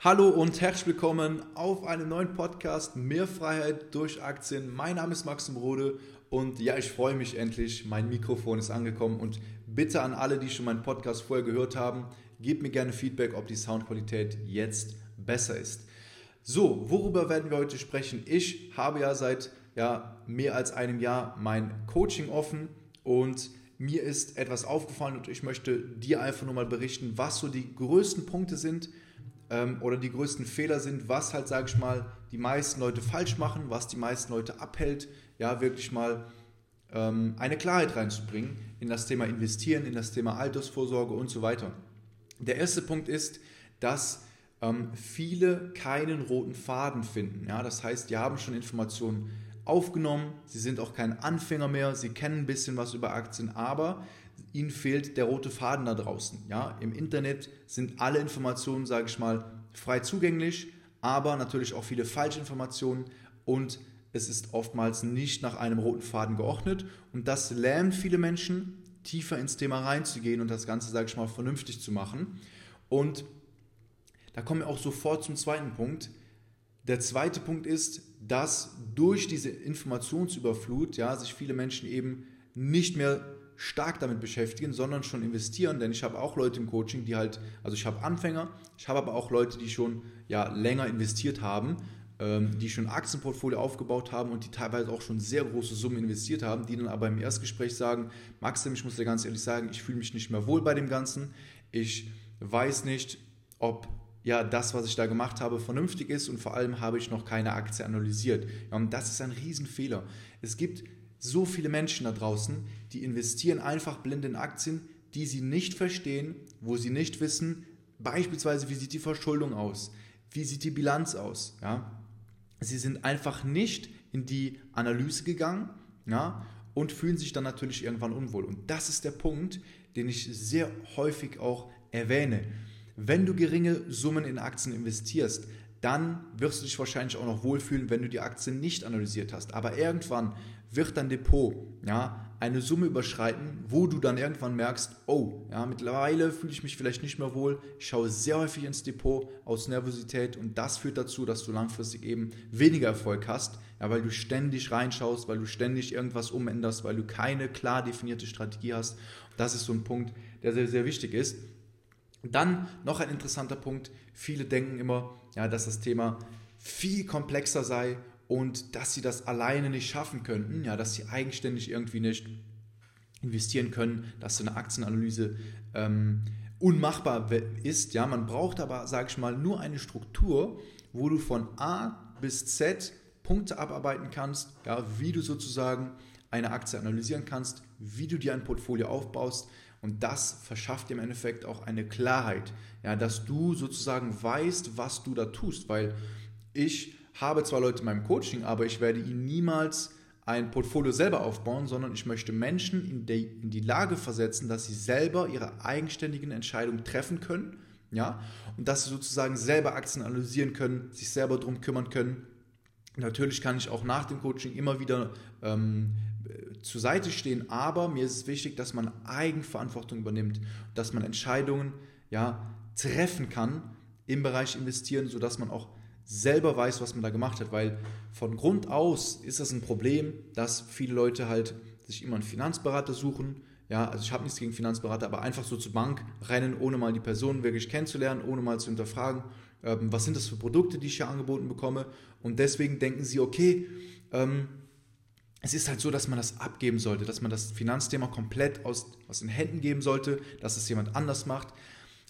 Hallo und herzlich willkommen auf einem neuen Podcast Mehr Freiheit durch Aktien. Mein Name ist Maxim Rode und ja, ich freue mich endlich. Mein Mikrofon ist angekommen und bitte an alle, die schon meinen Podcast vorher gehört haben, gebt mir gerne Feedback, ob die Soundqualität jetzt besser ist. So, worüber werden wir heute sprechen? Ich habe ja seit ja, mehr als einem Jahr mein Coaching offen und mir ist etwas aufgefallen und ich möchte dir einfach nur mal berichten, was so die größten Punkte sind, ähm, oder die größten Fehler sind, was halt, sage ich mal, die meisten Leute falsch machen, was die meisten Leute abhält, ja, wirklich mal ähm, eine Klarheit reinzubringen in das Thema Investieren, in das Thema Altersvorsorge und so weiter. Der erste Punkt ist, dass ähm, viele keinen roten Faden finden. Ja, das heißt, die haben schon Informationen aufgenommen, sie sind auch kein Anfänger mehr, sie kennen ein bisschen was über Aktien, aber ihnen fehlt der rote Faden da draußen. Ja? Im Internet sind alle Informationen, sage ich mal, frei zugänglich, aber natürlich auch viele Falschinformationen und es ist oftmals nicht nach einem roten Faden geordnet und das lähmt viele Menschen, tiefer ins Thema reinzugehen und das Ganze, sage ich mal, vernünftig zu machen. Und da kommen wir auch sofort zum zweiten Punkt. Der zweite Punkt ist, dass durch diese Informationsüberflut ja, sich viele Menschen eben nicht mehr stark damit beschäftigen, sondern schon investieren, denn ich habe auch Leute im Coaching, die halt, also ich habe Anfänger, ich habe aber auch Leute, die schon ja, länger investiert haben, ähm, die schon Aktienportfolio aufgebaut haben und die teilweise auch schon sehr große Summen investiert haben, die dann aber im Erstgespräch sagen, Maxim, ich muss dir ganz ehrlich sagen, ich fühle mich nicht mehr wohl bei dem Ganzen, ich weiß nicht, ob ja, das, was ich da gemacht habe, vernünftig ist und vor allem habe ich noch keine Aktie analysiert. Ja, und das ist ein Riesenfehler. Es gibt so viele Menschen da draußen, die investieren einfach blind in Aktien, die sie nicht verstehen, wo sie nicht wissen, beispielsweise, wie sieht die Verschuldung aus, wie sieht die Bilanz aus. Ja? Sie sind einfach nicht in die Analyse gegangen ja? und fühlen sich dann natürlich irgendwann unwohl. Und das ist der Punkt, den ich sehr häufig auch erwähne. Wenn du geringe Summen in Aktien investierst, dann wirst du dich wahrscheinlich auch noch wohlfühlen, wenn du die Aktien nicht analysiert hast. Aber irgendwann wird dein Depot ja, eine Summe überschreiten, wo du dann irgendwann merkst, oh, ja, mittlerweile fühle ich mich vielleicht nicht mehr wohl, ich schaue sehr häufig ins Depot aus Nervosität und das führt dazu, dass du langfristig eben weniger Erfolg hast, ja, weil du ständig reinschaust, weil du ständig irgendwas umänderst, weil du keine klar definierte Strategie hast. Das ist so ein Punkt, der sehr, sehr wichtig ist. Dann noch ein interessanter Punkt, viele denken immer, ja, dass das Thema viel komplexer sei und dass sie das alleine nicht schaffen könnten, ja, dass sie eigenständig irgendwie nicht investieren können, dass so eine Aktienanalyse ähm, unmachbar ist. Ja, man braucht aber, sage ich mal, nur eine Struktur, wo du von A bis Z Punkte abarbeiten kannst, ja, wie du sozusagen eine Aktie analysieren kannst, wie du dir ein Portfolio aufbaust. Und das verschafft dir im Endeffekt auch eine Klarheit, ja, dass du sozusagen weißt, was du da tust, weil ich habe zwar Leute in meinem Coaching, aber ich werde ihnen niemals ein Portfolio selber aufbauen, sondern ich möchte Menschen in die, in die Lage versetzen, dass sie selber ihre eigenständigen Entscheidungen treffen können, ja, und dass sie sozusagen selber Aktien analysieren können, sich selber darum kümmern können. Natürlich kann ich auch nach dem Coaching immer wieder ähm, zur Seite stehen, aber mir ist es wichtig, dass man Eigenverantwortung übernimmt, dass man Entscheidungen ja, treffen kann im Bereich investieren, sodass man auch selber weiß, was man da gemacht hat, weil von Grund aus ist das ein Problem, dass viele Leute halt sich immer einen Finanzberater suchen. Ja, also ich habe nichts gegen Finanzberater, aber einfach so zur Bank rennen, ohne mal die Person wirklich kennenzulernen, ohne mal zu hinterfragen, ähm, was sind das für Produkte, die ich hier angeboten bekomme. Und deswegen denken sie, okay, ähm, es ist halt so, dass man das abgeben sollte, dass man das Finanzthema komplett aus, aus den Händen geben sollte, dass es jemand anders macht.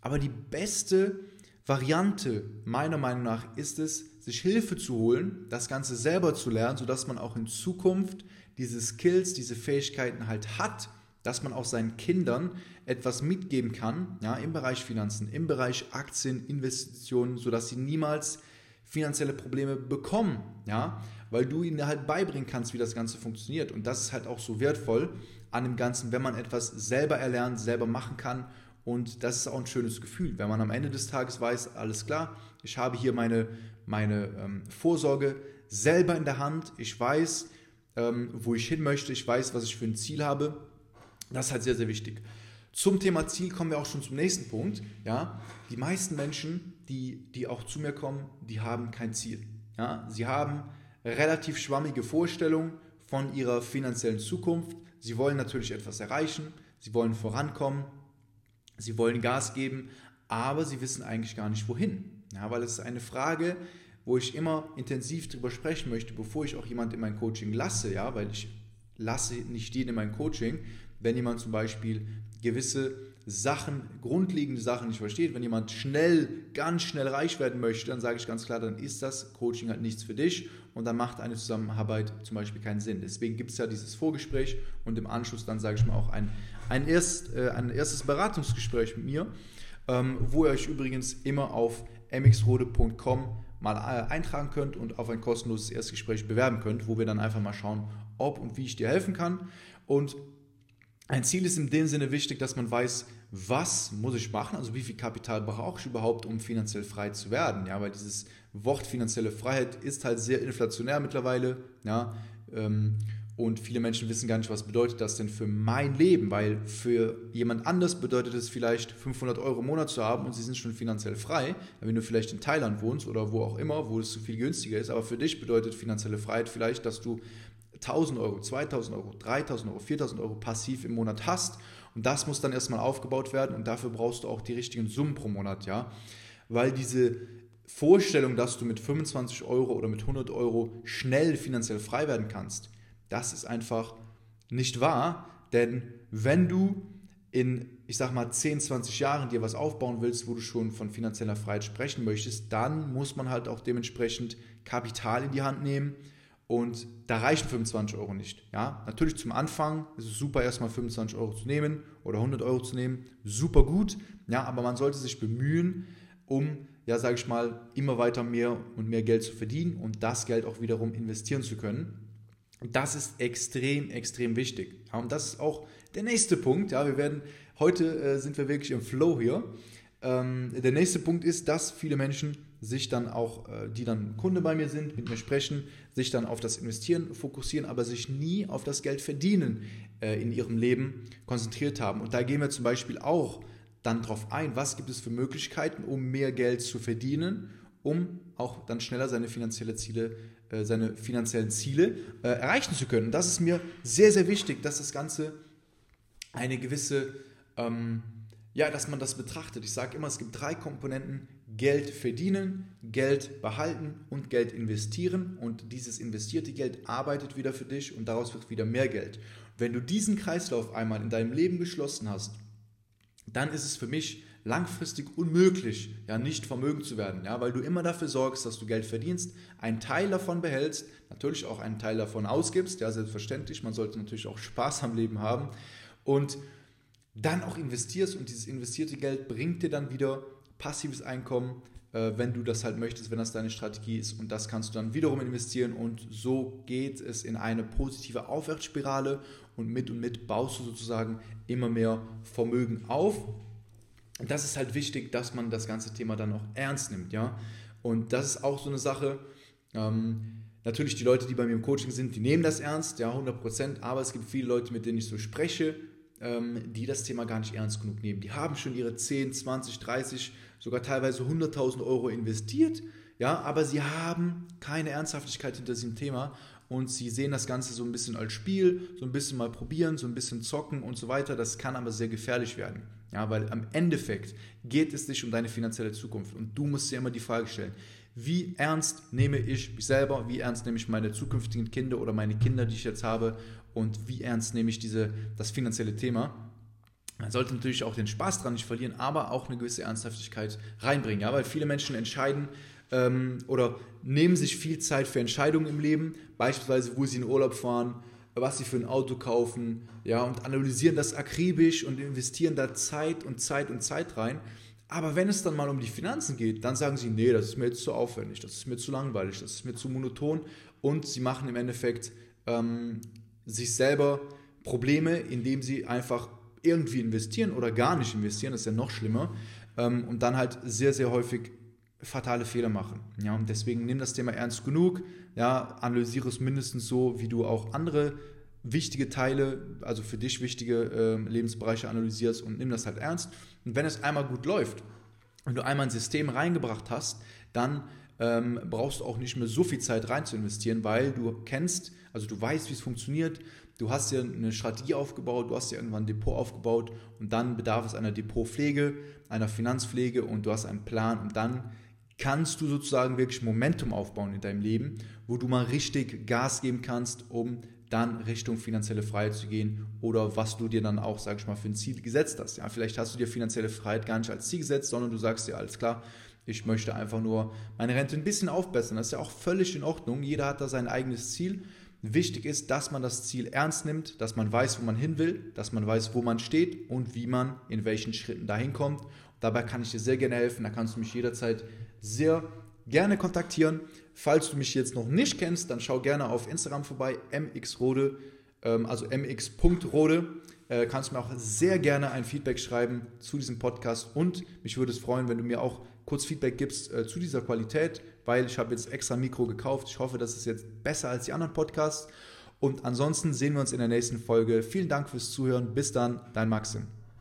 Aber die beste Variante meiner Meinung nach ist es, sich Hilfe zu holen, das Ganze selber zu lernen, sodass man auch in Zukunft diese Skills, diese Fähigkeiten halt hat, dass man auch seinen Kindern etwas mitgeben kann, ja, im Bereich Finanzen, im Bereich Aktien, Investitionen, sodass sie niemals finanzielle Probleme bekommen, ja, weil du ihnen halt beibringen kannst, wie das Ganze funktioniert. Und das ist halt auch so wertvoll an dem Ganzen, wenn man etwas selber erlernt, selber machen kann und das ist auch ein schönes Gefühl, wenn man am Ende des Tages weiß, alles klar, ich habe hier meine, meine ähm, Vorsorge selber in der Hand, ich weiß, ähm, wo ich hin möchte, ich weiß, was ich für ein Ziel habe. Das ist halt sehr, sehr wichtig. Zum Thema Ziel kommen wir auch schon zum nächsten Punkt. Ja? Die meisten Menschen die, die auch zu mir kommen, die haben kein Ziel. Ja? Sie haben relativ schwammige Vorstellungen von ihrer finanziellen Zukunft. Sie wollen natürlich etwas erreichen, sie wollen vorankommen, sie wollen Gas geben, aber sie wissen eigentlich gar nicht wohin. Ja, weil es ist eine Frage, wo ich immer intensiv drüber sprechen möchte, bevor ich auch jemand in mein Coaching lasse, ja, weil ich lasse nicht jeden in mein Coaching, wenn jemand zum Beispiel gewisse Sachen, grundlegende Sachen nicht versteht, wenn jemand schnell, ganz schnell reich werden möchte, dann sage ich ganz klar, dann ist das Coaching halt nichts für dich und dann macht eine Zusammenarbeit zum Beispiel keinen Sinn. Deswegen gibt es ja dieses Vorgespräch und im Anschluss dann, sage ich mal, auch ein, ein, erst, äh, ein erstes Beratungsgespräch mit mir, ähm, wo ihr euch übrigens immer auf mxrode.com mal äh, eintragen könnt und auf ein kostenloses Erstgespräch bewerben könnt, wo wir dann einfach mal schauen, ob und wie ich dir helfen kann. Und ein Ziel ist in dem Sinne wichtig, dass man weiß, was muss ich machen, also wie viel Kapital brauche ich überhaupt, um finanziell frei zu werden. Ja, weil dieses Wort finanzielle Freiheit ist halt sehr inflationär mittlerweile. Ja, ähm, und viele Menschen wissen gar nicht, was bedeutet das denn für mein Leben, weil für jemand anders bedeutet es vielleicht 500 Euro im Monat zu haben und sie sind schon finanziell frei, wenn du vielleicht in Thailand wohnst oder wo auch immer, wo es viel günstiger ist. Aber für dich bedeutet finanzielle Freiheit vielleicht, dass du 1000 Euro, 2000 Euro, 3000 Euro, 4000 Euro passiv im Monat hast. Und das muss dann erstmal aufgebaut werden und dafür brauchst du auch die richtigen Summen pro Monat, ja. Weil diese Vorstellung, dass du mit 25 Euro oder mit 100 Euro schnell finanziell frei werden kannst, das ist einfach nicht wahr, denn wenn du in, ich sag mal, 10, 20 Jahren dir was aufbauen willst, wo du schon von finanzieller Freiheit sprechen möchtest, dann muss man halt auch dementsprechend Kapital in die Hand nehmen und da reichen 25 Euro nicht. Ja? Natürlich zum Anfang ist es super, erstmal 25 Euro zu nehmen oder 100 Euro zu nehmen, super gut, ja, aber man sollte sich bemühen, um, ja, sage ich mal, immer weiter mehr und mehr Geld zu verdienen und das Geld auch wiederum investieren zu können. Das ist extrem, extrem wichtig. Ja, und das ist auch der nächste Punkt. Ja, wir werden, heute äh, sind wir wirklich im Flow hier. Ähm, der nächste Punkt ist, dass viele Menschen sich dann auch, äh, die dann Kunde bei mir sind, mit mir sprechen, sich dann auf das Investieren fokussieren, aber sich nie auf das Geld verdienen äh, in ihrem Leben konzentriert haben. Und da gehen wir zum Beispiel auch dann darauf ein, was gibt es für Möglichkeiten, um mehr Geld zu verdienen, um auch dann schneller seine finanzielle Ziele, äh, seine finanziellen Ziele erreichen zu können. Und das ist mir sehr, sehr wichtig, dass das Ganze eine gewisse ähm, ja, dass man das betrachtet. Ich sage immer, es gibt drei Komponenten. Geld verdienen, Geld behalten und Geld investieren. Und dieses investierte Geld arbeitet wieder für dich und daraus wird wieder mehr Geld. Wenn du diesen Kreislauf einmal in deinem Leben geschlossen hast, dann ist es für mich langfristig unmöglich, ja, nicht vermögend zu werden, ja, weil du immer dafür sorgst, dass du Geld verdienst, einen Teil davon behältst, natürlich auch einen Teil davon ausgibst, ja, selbstverständlich, man sollte natürlich auch Spaß am Leben haben und dann auch investierst und dieses investierte Geld bringt dir dann wieder passives Einkommen, äh, wenn du das halt möchtest, wenn das deine Strategie ist und das kannst du dann wiederum investieren und so geht es in eine positive Aufwärtsspirale und mit und mit baust du sozusagen immer mehr Vermögen auf. Und das ist halt wichtig, dass man das ganze Thema dann auch ernst nimmt, ja. Und das ist auch so eine Sache. Ähm, natürlich die Leute, die bei mir im Coaching sind, die nehmen das ernst, ja, 100 Prozent. Aber es gibt viele Leute, mit denen ich so spreche, die das Thema gar nicht ernst genug nehmen. Die haben schon ihre 10, 20, 30, sogar teilweise 100.000 Euro investiert, ja, aber sie haben keine Ernsthaftigkeit hinter diesem Thema und sie sehen das Ganze so ein bisschen als Spiel, so ein bisschen mal probieren, so ein bisschen zocken und so weiter. Das kann aber sehr gefährlich werden, ja, weil am Endeffekt geht es dich um deine finanzielle Zukunft und du musst dir immer die Frage stellen, wie ernst nehme ich mich selber, wie ernst nehme ich meine zukünftigen Kinder oder meine Kinder, die ich jetzt habe und wie ernst nehme ich diese, das finanzielle Thema. Man sollte natürlich auch den Spaß dran nicht verlieren, aber auch eine gewisse Ernsthaftigkeit reinbringen, ja, weil viele Menschen entscheiden ähm, oder nehmen sich viel Zeit für Entscheidungen im Leben, beispielsweise wo sie in Urlaub fahren, was sie für ein Auto kaufen, ja, und analysieren das akribisch und investieren da Zeit und Zeit und Zeit rein. Aber wenn es dann mal um die Finanzen geht, dann sagen sie, nee, das ist mir jetzt zu aufwendig, das ist mir zu langweilig, das ist mir zu monoton und sie machen im Endeffekt ähm, sich selber Probleme, indem sie einfach irgendwie investieren oder gar nicht investieren, das ist ja noch schlimmer, ähm, und dann halt sehr, sehr häufig fatale Fehler machen. Ja, und deswegen nimm das Thema ernst genug, ja, analysiere es mindestens so, wie du auch andere wichtige Teile, also für dich wichtige äh, Lebensbereiche analysierst und nimm das halt ernst. Und wenn es einmal gut läuft, wenn du einmal ein System reingebracht hast, dann ähm, brauchst du auch nicht mehr so viel Zeit rein zu investieren, weil du kennst, also du weißt, wie es funktioniert, du hast dir eine Strategie aufgebaut, du hast dir irgendwann ein Depot aufgebaut und dann bedarf es einer Depotpflege, einer Finanzpflege und du hast einen Plan und dann kannst du sozusagen wirklich Momentum aufbauen in deinem Leben, wo du mal richtig Gas geben kannst, um dann Richtung finanzielle Freiheit zu gehen oder was du dir dann auch, sag ich mal, für ein Ziel gesetzt hast. Ja, vielleicht hast du dir finanzielle Freiheit gar nicht als Ziel gesetzt, sondern du sagst dir, alles klar, ich möchte einfach nur meine Rente ein bisschen aufbessern. Das ist ja auch völlig in Ordnung. Jeder hat da sein eigenes Ziel. Wichtig ist, dass man das Ziel ernst nimmt, dass man weiß, wo man hin will, dass man weiß, wo man steht und wie man in welchen Schritten dahin kommt. Dabei kann ich dir sehr gerne helfen. Da kannst du mich jederzeit sehr gerne kontaktieren. Falls du mich jetzt noch nicht kennst, dann schau gerne auf Instagram vorbei, mxrode, ähm, also mx.rode. Äh, kannst du mir auch sehr gerne ein Feedback schreiben zu diesem Podcast und mich würde es freuen, wenn du mir auch kurz Feedback gibst äh, zu dieser Qualität, weil ich habe jetzt extra Mikro gekauft. Ich hoffe, das ist jetzt besser als die anderen Podcasts. Und ansonsten sehen wir uns in der nächsten Folge. Vielen Dank fürs Zuhören. Bis dann, dein Maxim.